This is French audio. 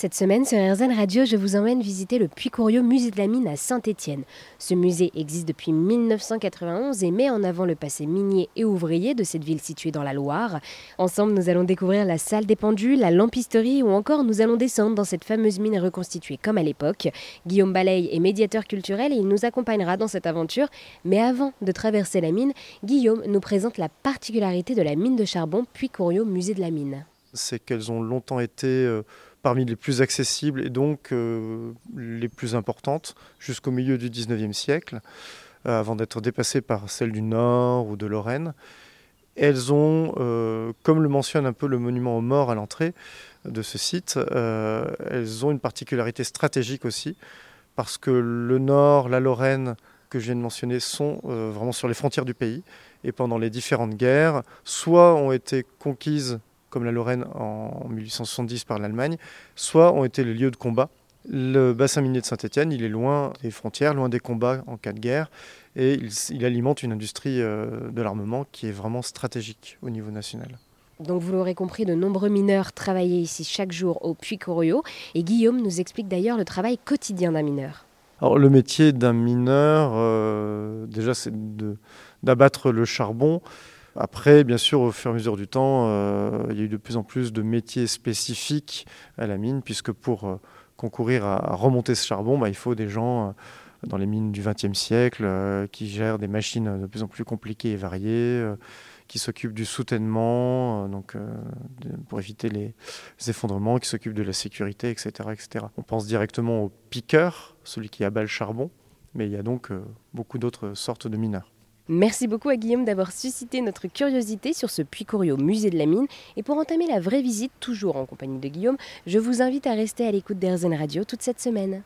Cette semaine sur RZN Radio, je vous emmène visiter le Puy-Coriot Musée de la Mine à Saint-Étienne. Ce musée existe depuis 1991 et met en avant le passé minier et ouvrier de cette ville située dans la Loire. Ensemble, nous allons découvrir la salle des pendules, la lampisterie ou encore nous allons descendre dans cette fameuse mine reconstituée comme à l'époque. Guillaume Balay est médiateur culturel et il nous accompagnera dans cette aventure. Mais avant de traverser la mine, Guillaume nous présente la particularité de la mine de charbon Puy-Coriot Musée de la Mine. C'est qu'elles ont longtemps été euh, parmi les plus accessibles et donc euh, les plus importantes jusqu'au milieu du 19e siècle, euh, avant d'être dépassées par celles du Nord ou de Lorraine. Elles ont, euh, comme le mentionne un peu le monument aux morts à l'entrée de ce site, elles ont une particularité stratégique aussi, parce que le Nord, la Lorraine, que je viens de mentionner, sont vraiment sur les frontières du pays. Et pendant les différentes guerres, soit ont été conquises comme la Lorraine en 1870 par l'Allemagne, soit ont été les lieux de combat. Le bassin minier de Saint-Étienne, il est loin des frontières, loin des combats en cas de guerre, et il, alimente une industrie euh, de l'armement qui est vraiment stratégique au niveau national. Donc vous l'aurez compris, de nombreux mineurs travaillaient ici chaque jour au Puy-Coriot, et Guillaume nous explique d'ailleurs le travail quotidien d'un mineur. Alors le métier d'un mineur, euh, déjà c'est d'abattre le charbon. Après, bien sûr, au fur et à mesure du temps, euh, il y a eu de plus en plus de métiers spécifiques à la mine, puisque pour euh, concourir à, remonter ce charbon, bah, il faut des gens euh, dans les mines du XXe siècle qui gèrent des machines de plus en plus compliquées et variées, qui s'occupent du soutènement, donc pour éviter les effondrements, qui s'occupent de la sécurité, etc., etc. On pense directement au piqueur, celui qui abat le charbon, mais il y a donc beaucoup d'autres sortes de mineurs. Merci beaucoup à Guillaume d'avoir suscité notre curiosité sur ce puits au musée de la mine. Et pour entamer la vraie visite, toujours en compagnie de Guillaume, je vous invite à rester à l'écoute d'Airzen Radio toute cette semaine.